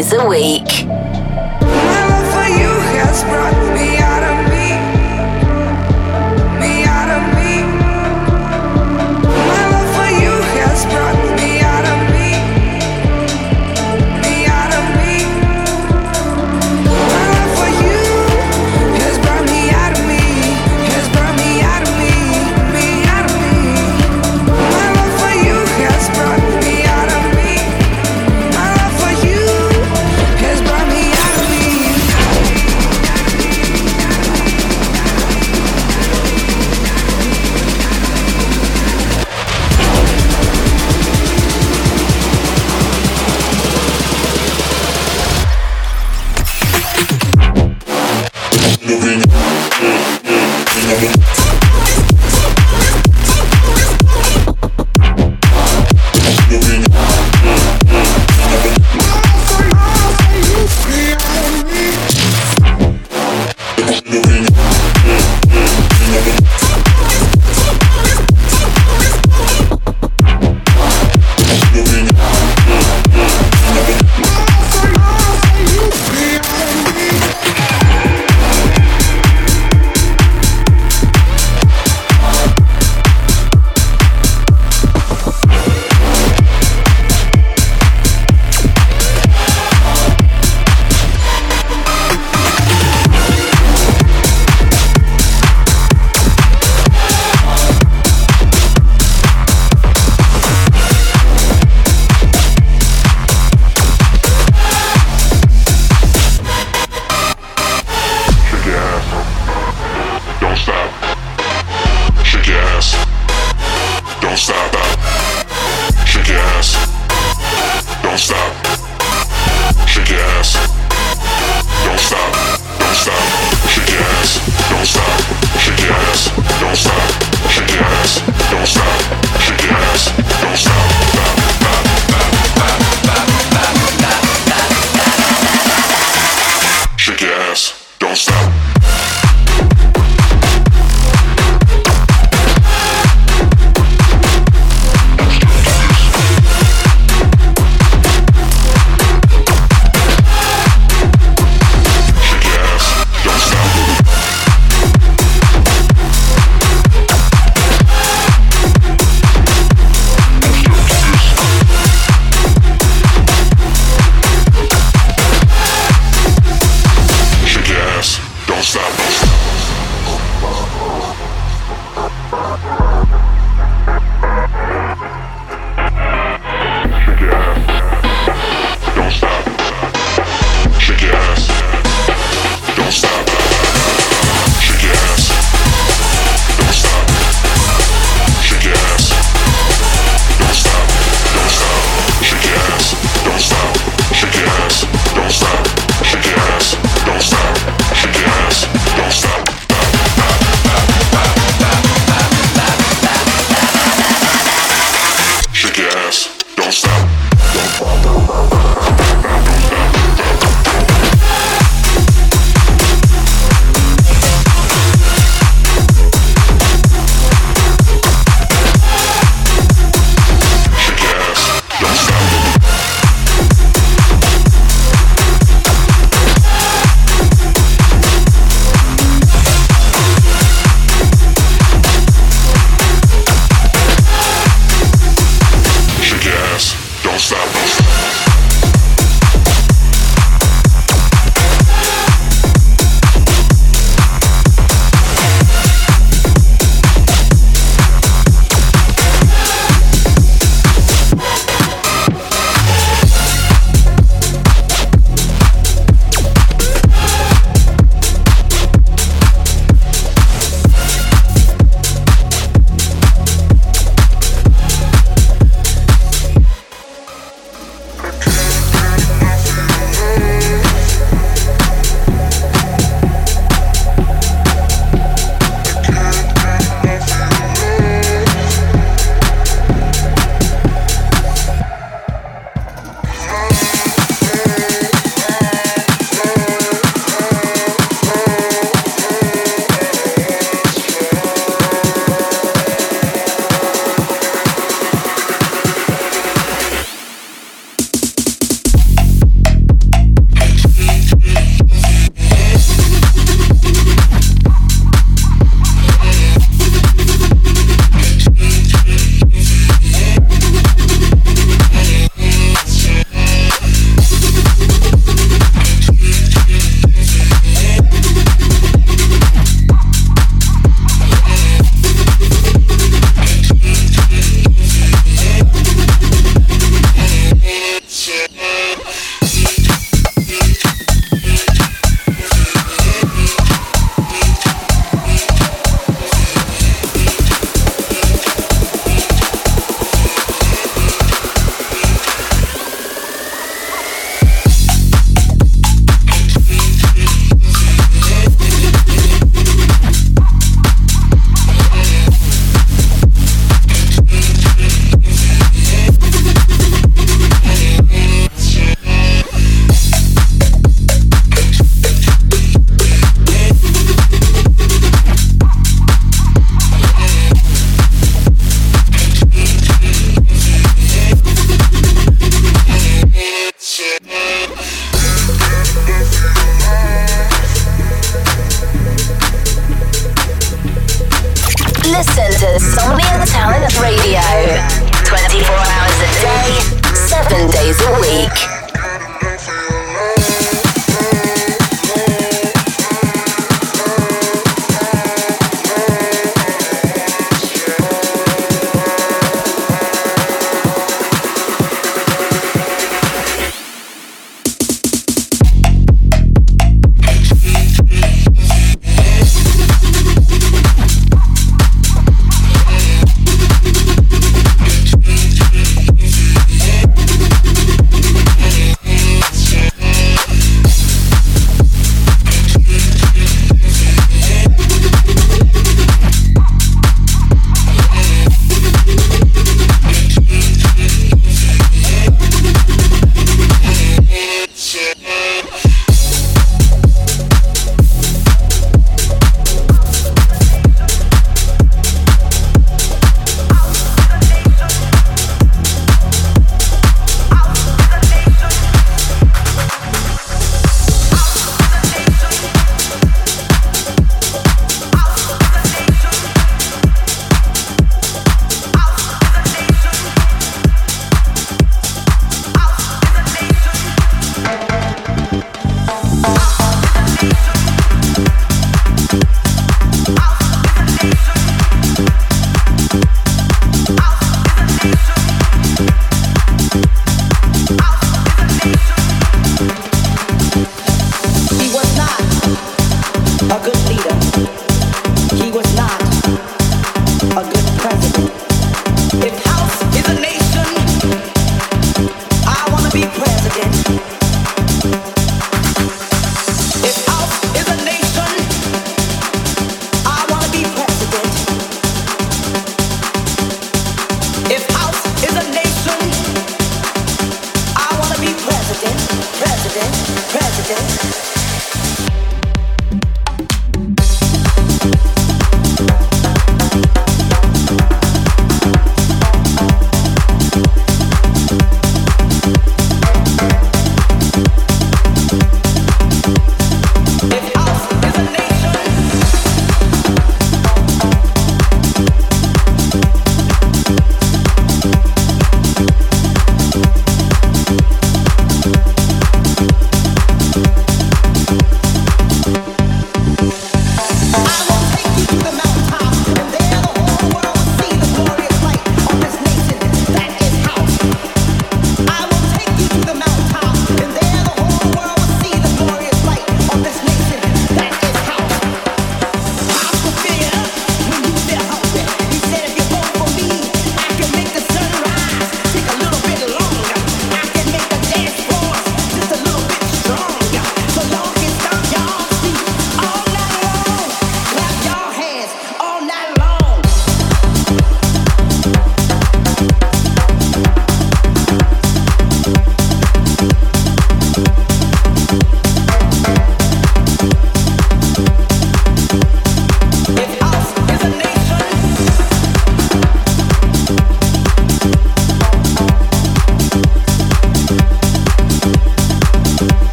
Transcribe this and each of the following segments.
Days a week.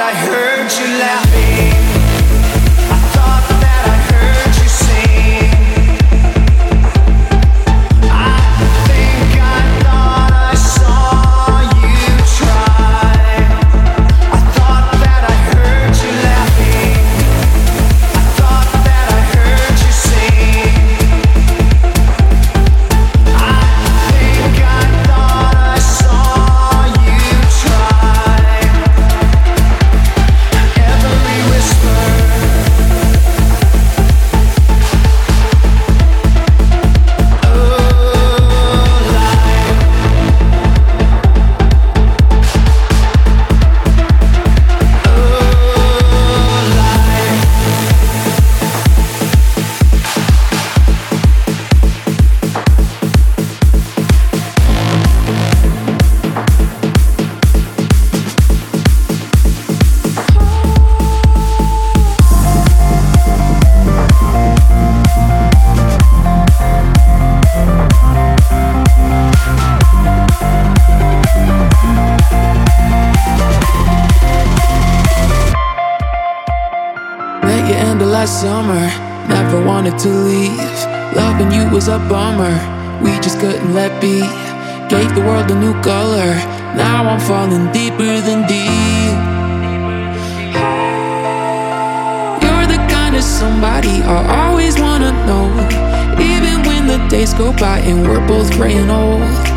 I heard you laughing. Was a bummer, we just couldn't let be. Gave the world a new color, now I'm falling deeper than deep. You're the kind of somebody I always wanna know. Even when the days go by and we're both graying old.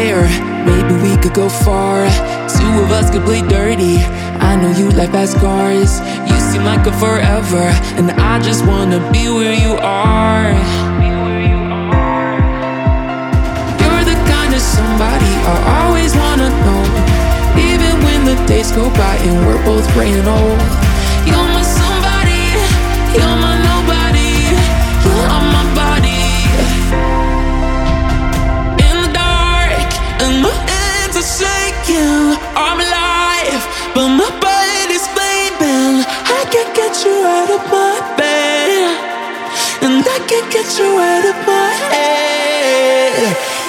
Fire, maybe we could go far. Two of us could play dirty. I know you like fast cars. You seem like a forever, and I just wanna be where you are. You're the kind of somebody I always wanna know. Even when the days go by and we're both graying old. You're my somebody, you're my I'm alive, but my flaming. I can't get you out of my bed, and I can't get you out of my head.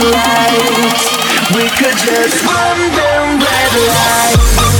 the. We could just run them red lights.